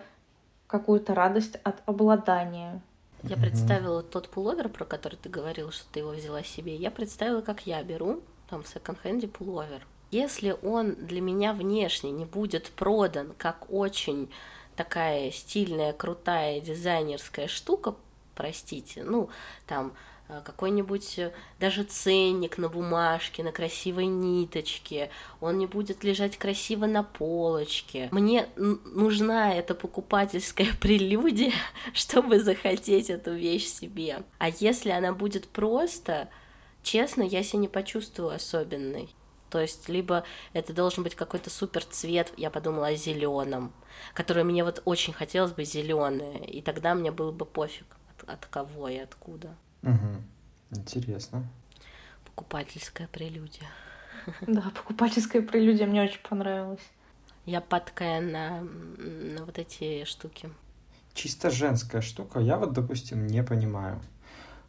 какую-то радость от обладания я представила тот пуловер, про который ты говорил, что ты его взяла себе. Я представила, как я беру там в секонд-хенде пуловер. Если он для меня внешне не будет продан как очень такая стильная, крутая дизайнерская штука, простите, ну, там, какой-нибудь э, даже ценник на бумажке, на красивой ниточке, он не будет лежать красиво на полочке. Мне нужна эта покупательская <laughs> прелюдия, <laughs> чтобы захотеть эту вещь себе. А если она будет просто, честно, я себя не почувствую особенной. То есть, либо это должен быть какой-то супер цвет, я подумала о зеленом, который мне вот очень хотелось бы зеленое, и тогда мне было бы пофиг, от, от кого и откуда. Угу. Интересно. Покупательская прелюдия. Да, покупательская прелюдия мне очень понравилась. Я падкая на, на вот эти штуки. Чисто женская штука. Я вот, допустим, не понимаю.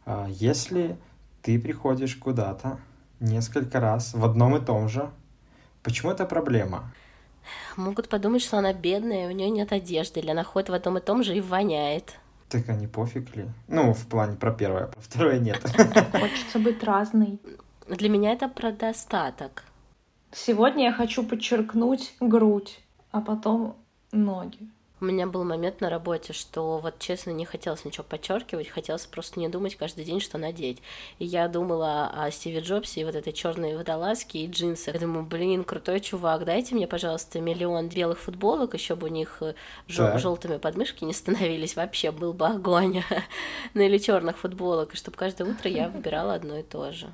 А, если ты приходишь куда-то несколько раз в одном и том же, почему это проблема? Могут подумать, что она бедная, у нее нет одежды, или она ходит в одном и том же и воняет. Так они пофиг ли? Ну, в плане про первое, про второе нет. <laughs> Хочется быть разной. Для меня это про достаток. Сегодня я хочу подчеркнуть грудь, а потом ноги. У меня был момент на работе, что вот честно не хотелось ничего подчеркивать, хотелось просто не думать каждый день, что надеть. И я думала о Стиве Джобсе и вот этой черной водолазке и джинсах. Я думаю, блин, крутой чувак, дайте мне, пожалуйста, миллион белых футболок, еще бы у них э, жел- желтыми подмышки не становились, вообще был бы огонь. <laughs> ну или черных футболок, и чтобы каждое утро я выбирала одно и то же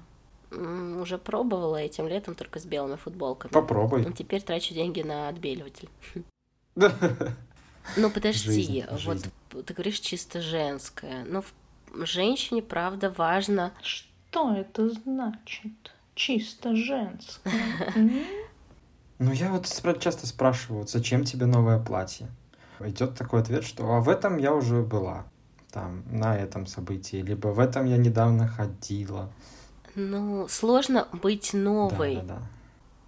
уже пробовала этим летом только с белыми футболками. Попробуй. Теперь трачу деньги на отбеливатель. <laughs> Ну <laughs> подожди, жизнь, вот жизнь. ты говоришь чисто женское, но в женщине правда важно. Что это значит? Чисто женское. <laughs> Ну я вот часто спрашиваю, зачем тебе новое платье? Идет такой ответ, что а в этом я уже была, там, на этом событии, либо в этом я недавно ходила. Ну, сложно быть новой. Да, да, да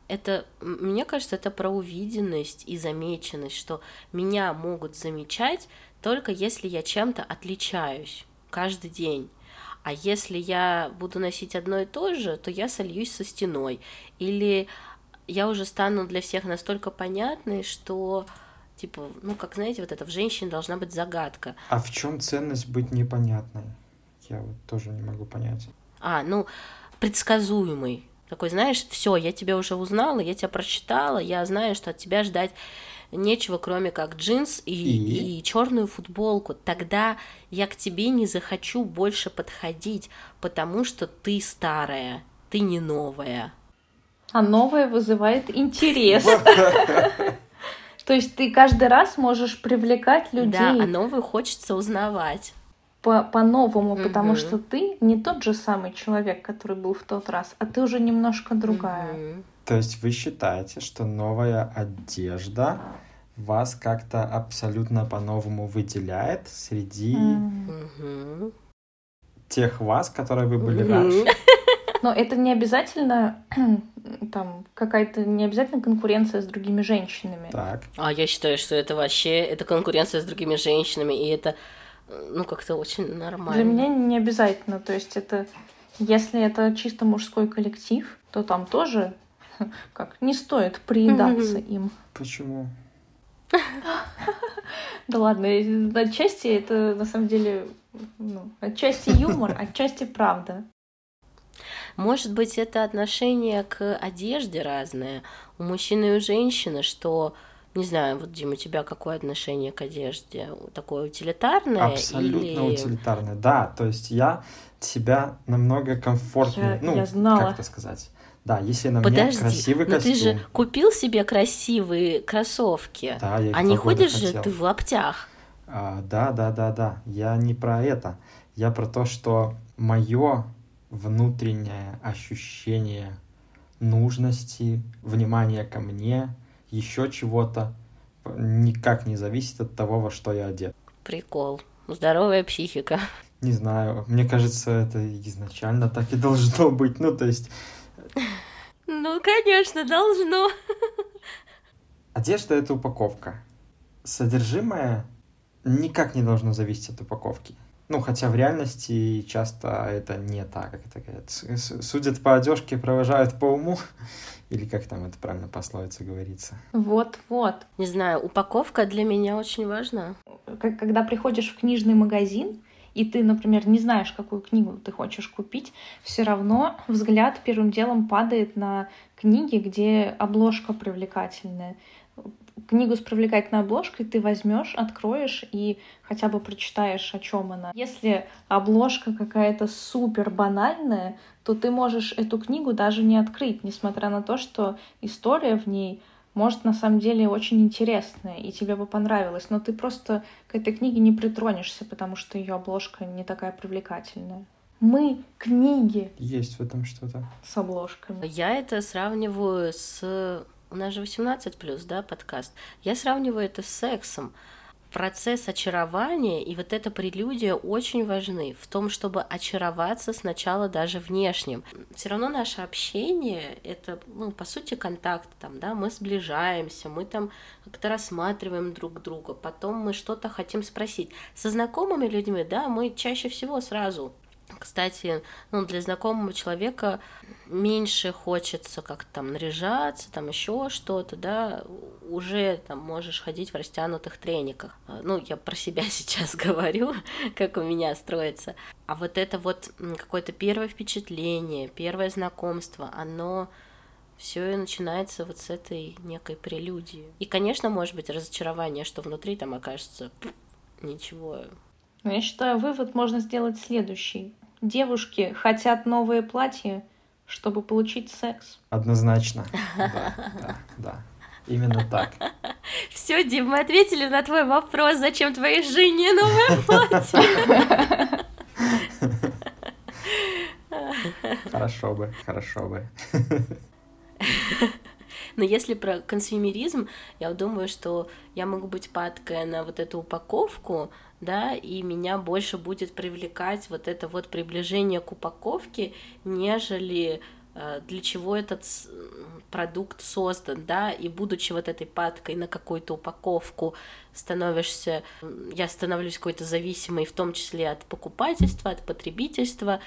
это, мне кажется, это про увиденность и замеченность, что меня могут замечать только если я чем-то отличаюсь каждый день. А если я буду носить одно и то же, то я сольюсь со стеной. Или я уже стану для всех настолько понятной, что типа, ну, как знаете, вот это в женщине должна быть загадка. А в чем ценность быть непонятной? Я вот тоже не могу понять. А, ну, предсказуемый. Такой, знаешь, все, я тебя уже узнала, я тебя прочитала, я знаю, что от тебя ждать нечего, кроме как джинс и, и? и черную футболку. Тогда я к тебе не захочу больше подходить, потому что ты старая, ты не новая. А новое вызывает интерес. <laughs> То есть ты каждый раз можешь привлекать людей. Да, а новую хочется узнавать по- по-новому, mm-hmm. потому что ты не тот же самый человек, который был в тот раз, а ты уже немножко другая. Mm-hmm. То есть вы считаете, что новая одежда вас как-то абсолютно по-новому выделяет среди mm-hmm. тех вас, которые вы были раньше? <laughs> Но это не обязательно <clears throat> там какая-то не обязательно конкуренция с другими женщинами. Так. А я считаю, что это вообще это конкуренция с другими женщинами, и это ну, как-то очень нормально. Для меня не обязательно. То есть это, если это чисто мужской коллектив, то там тоже <laughs> как не стоит приедаться им. Почему? <laughs> Да ладно, отчасти это на самом деле ну, отчасти юмор, <laughs> отчасти правда. Может быть, это отношение к одежде разное у мужчины и у женщины, что не знаю, вот, Дима, у тебя какое отношение к одежде? Такое утилитарное? Абсолютно или... утилитарное, да. То есть я себя намного комфортнее, я, ну, я знала. как это сказать? Да, если на Подожди, мне красивый но костюм. ты же купил себе красивые кроссовки. Да, я их А не ходишь же ты в лаптях? А, да, да, да, да. Я не про это. Я про то, что мое внутреннее ощущение нужности, внимания ко мне еще чего-то, никак не зависит от того, во что я одет. Прикол. Здоровая психика. Не знаю, мне кажется, это изначально так и должно быть. Ну, то есть... Ну, конечно, должно. Одежда — это упаковка. Содержимое никак не должно зависеть от упаковки. Ну, хотя в реальности часто это не так, как это говорят. Судят по одежке, провожают по уму. <laughs> Или как там это правильно пословица говорится? Вот-вот. Не знаю, упаковка для меня очень важна. Когда приходишь в книжный магазин, и ты, например, не знаешь, какую книгу ты хочешь купить, все равно взгляд первым делом падает на книги, где обложка привлекательная книгу с привлекательной обложкой ты возьмешь, откроешь и хотя бы прочитаешь, о чем она. Если обложка какая-то супер банальная, то ты можешь эту книгу даже не открыть, несмотря на то, что история в ней может на самом деле очень интересная, и тебе бы понравилось, но ты просто к этой книге не притронешься, потому что ее обложка не такая привлекательная. Мы книги. Есть в этом что-то. С обложками. Я это сравниваю с у нас же 18 плюс, да, подкаст. Я сравниваю это с сексом. Процесс очарования и вот эта прелюдия очень важны в том, чтобы очароваться сначала даже внешним. Все равно наше общение — это, ну, по сути, контакт, там, да, мы сближаемся, мы там как-то рассматриваем друг друга, потом мы что-то хотим спросить. Со знакомыми людьми, да, мы чаще всего сразу кстати, ну, для знакомого человека меньше хочется как-то там наряжаться, там еще что-то, да. уже там можешь ходить в растянутых трениках. Ну, я про себя <laughs> сейчас говорю, как у меня строится. А вот это вот какое-то первое впечатление, первое знакомство, оно все и начинается вот с этой некой прелюдии. И, конечно, может быть разочарование, что внутри там окажется ничего. Ну, я считаю, вывод можно сделать следующий. Девушки хотят новые платья, чтобы получить секс. Однозначно. <laughs> Да, да, да. Именно так. <laughs> Все, Дим, мы ответили на твой вопрос, зачем твоей жене новое <laughs> платье. Хорошо бы, хорошо бы. Но если про консюмеризм, я думаю, что я могу быть падкая на вот эту упаковку, да, и меня больше будет привлекать вот это вот приближение к упаковке, нежели э, для чего этот продукт создан, да, и будучи вот этой падкой на какую-то упаковку, становишься, я становлюсь какой-то зависимой, в том числе от покупательства, от потребительства,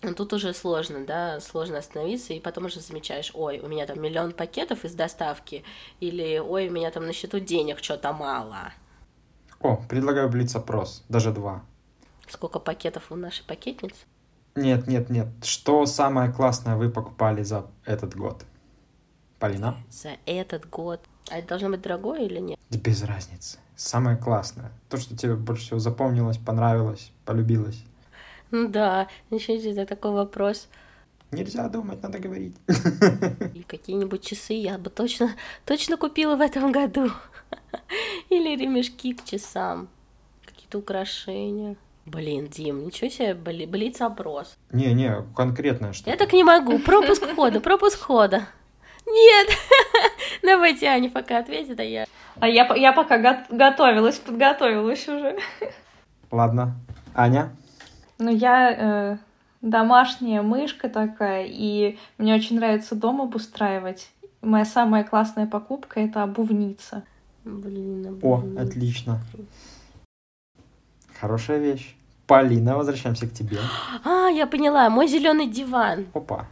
Тут уже сложно, да, сложно остановиться, и потом уже замечаешь, ой, у меня там миллион пакетов из доставки, или ой, у меня там на счету денег что-то мало. О, предлагаю блиц-опрос, даже два. Сколько пакетов у нашей пакетницы? Нет, нет, нет. Что самое классное вы покупали за этот год? Полина? За этот год. А это должно быть дорогое или нет? Без разницы. Самое классное. То, что тебе больше всего запомнилось, понравилось, полюбилось. Ну да, ничего себе, такой вопрос. Нельзя думать, надо говорить. И какие-нибудь часы я бы точно, точно купила в этом году. Или ремешки к часам. Какие-то украшения. Блин, Дим, ничего себе, бли, блиц опрос. Не-не, конкретное что Я так не могу. Пропуск хода, пропуск хода. Нет! <laughs> Давайте Аня пока ответит, а я... А я, я пока го- готовилась, подготовилась уже. Ладно. Аня? Ну, я э, домашняя мышка такая, и мне очень нравится дом обустраивать. Моя самая классная покупка — это обувница. Блин, обувница. О, отлично. Хорошая вещь. Полина, возвращаемся к тебе. А, я поняла, мой зеленый диван. Опа.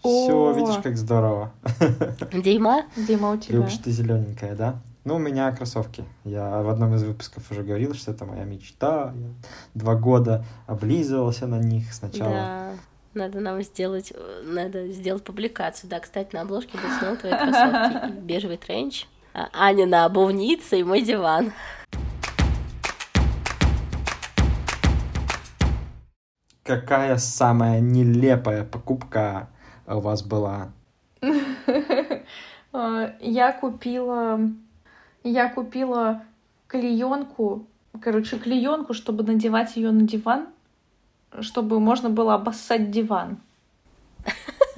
Все, видишь, как здорово. <laughs> Дима? Дима, у тебя. Любишь ты зелененькая, да? Ну, у меня кроссовки. Я в одном из выпусков уже говорил, что это моя мечта. Я два года облизывался на них сначала. Да. Надо нам сделать, надо сделать публикацию. Да, кстати, на обложке будет снова твои кроссовки. <laughs> Бежевый тренч, а Аня на обувнице и мой диван. Какая самая нелепая покупка у вас была? <laughs> Я купила я купила клеенку, короче, клеенку, чтобы надевать ее на диван, чтобы можно было обоссать диван.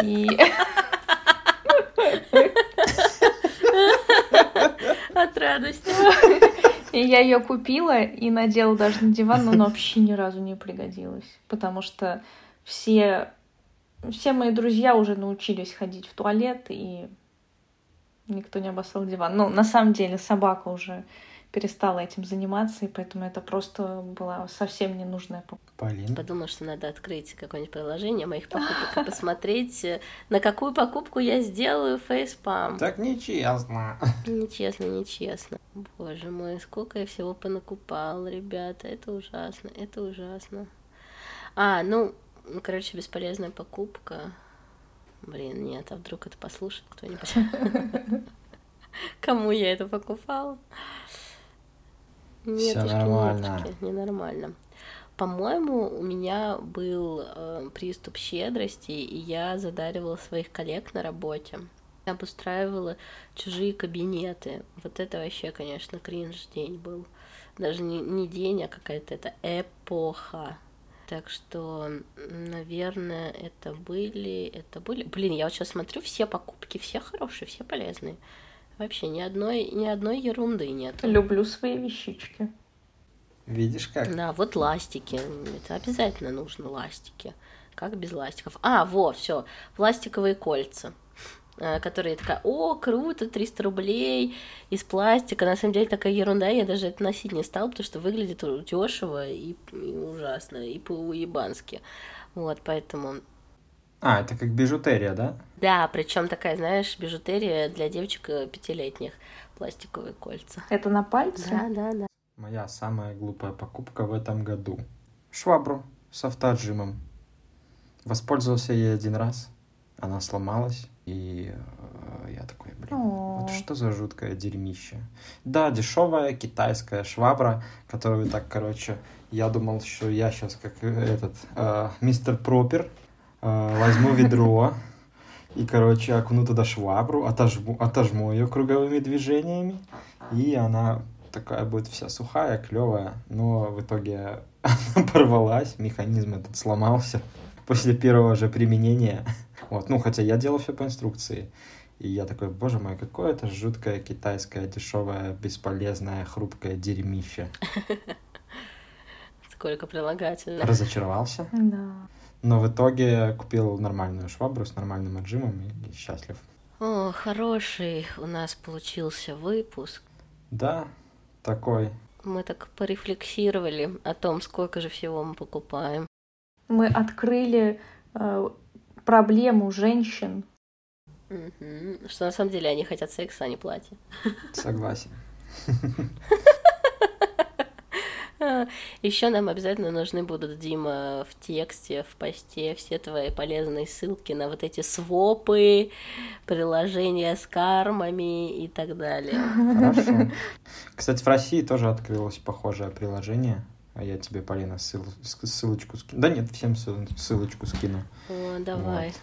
И... От радости. И я ее купила и надела даже на диван, но она вообще ни разу не пригодилась. Потому что все, все мои друзья уже научились ходить в туалет, и никто не обоссал диван. Ну, на самом деле, собака уже перестала этим заниматься, и поэтому это просто была совсем ненужная покупка. Полин? Подумала, что надо открыть какое-нибудь приложение моих покупок и посмотреть, на какую покупку я сделаю фейспам. Так нечестно. Нечестно, нечестно. Боже мой, сколько я всего понакупала, ребята, это ужасно, это ужасно. А, ну, короче, бесполезная покупка. Блин, нет, а вдруг это послушает кто-нибудь? <laughs> Кому я это покупала? Нет, нормально. Ненормально. По-моему, у меня был э, приступ щедрости, и я задаривала своих коллег на работе. Я обустраивала чужие кабинеты. Вот это вообще, конечно, кринж день был. Даже не, не день, а какая-то это эпоха. Так что, наверное, это были, это были... Блин, я вот сейчас смотрю, все покупки, все хорошие, все полезные. Вообще ни одной, ни одной ерунды нет. Люблю свои вещички. Видишь как? Да, вот ластики. Это обязательно нужно ластики. Как без ластиков? А, во, все, пластиковые кольца. Э, которая такая, о, круто, 300 рублей из пластика. На самом деле такая ерунда, я даже это носить не стала, потому что выглядит дешево и, и ужасно, и по-уебански. Вот, поэтому А, это как бижутерия, да? Да, причем такая, знаешь, бижутерия для девочек э, пятилетних, пластиковые кольца. Это на пальце? Да, да, да. Моя самая глупая покупка в этом году. Швабру с автоотжимом. Воспользовался ей один раз. Она сломалась, и э, я такой, блин, О. вот что за жуткое дерьмище. Да, дешевая китайская швабра, которую так, короче, я думал, что я сейчас как этот э, мистер Пропер э, возьму ведро и, короче, окуну туда швабру, отожму, отожму ее круговыми движениями, и она такая будет вся сухая, клевая, но в итоге <laughs> она порвалась, механизм этот сломался <laughs> после первого же применения. Вот, ну, хотя я делал все по инструкции. И я такой, боже мой, какое это жуткое китайское, дешевое, бесполезное, хрупкое дерьмище. <laughs> Сколько прилагательных. Разочаровался. Да. Но в итоге купил нормальную швабру с нормальным отжимом и счастлив. О, хороший у нас получился выпуск. Да, такой. Мы так порефлексировали о том, сколько же всего мы покупаем. Мы открыли э, проблему женщин. Что на самом деле они хотят секса, а не платья. Согласен. <laughs> Еще нам обязательно нужны будут, Дима, в тексте, в посте все твои полезные ссылки на вот эти свопы, приложения с кармами и так далее. Хорошо. <laughs> Кстати, в России тоже открылось похожее приложение. А я тебе, Полина, ссыл- ссылочку скину. Да нет, всем ссыл- ссылочку скину. О, давай. Вот.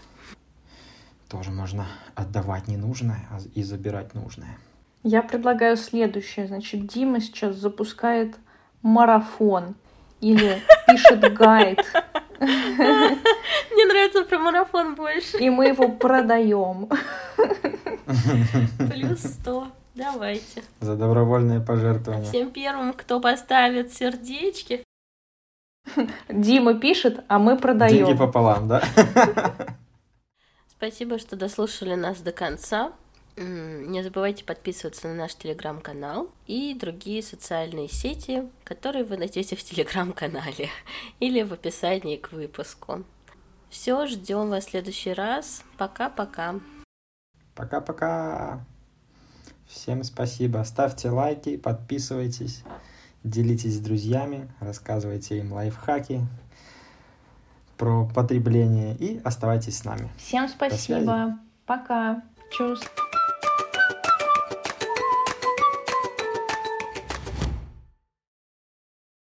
Тоже можно отдавать ненужное а- и забирать нужное. Я предлагаю следующее. Значит, Дима сейчас запускает марафон или пишет гайд, Мне нравится про марафон больше. и мы его продаем. Плюс сто. Давайте. За добровольное пожертвование. Всем первым, кто поставит сердечки. Дима пишет, а мы Деньги продаем. пополам, да? Спасибо, что дослушали нас до конца. Не забывайте подписываться на наш телеграм-канал и другие социальные сети, которые вы найдете в телеграм-канале <laughs> или в описании к выпуску. Все, ждем вас в следующий раз. Пока-пока. Пока-пока. Всем спасибо. Ставьте лайки, подписывайтесь, делитесь с друзьями, рассказывайте им лайфхаки про потребление и оставайтесь с нами. Всем спасибо. Пока. Чус.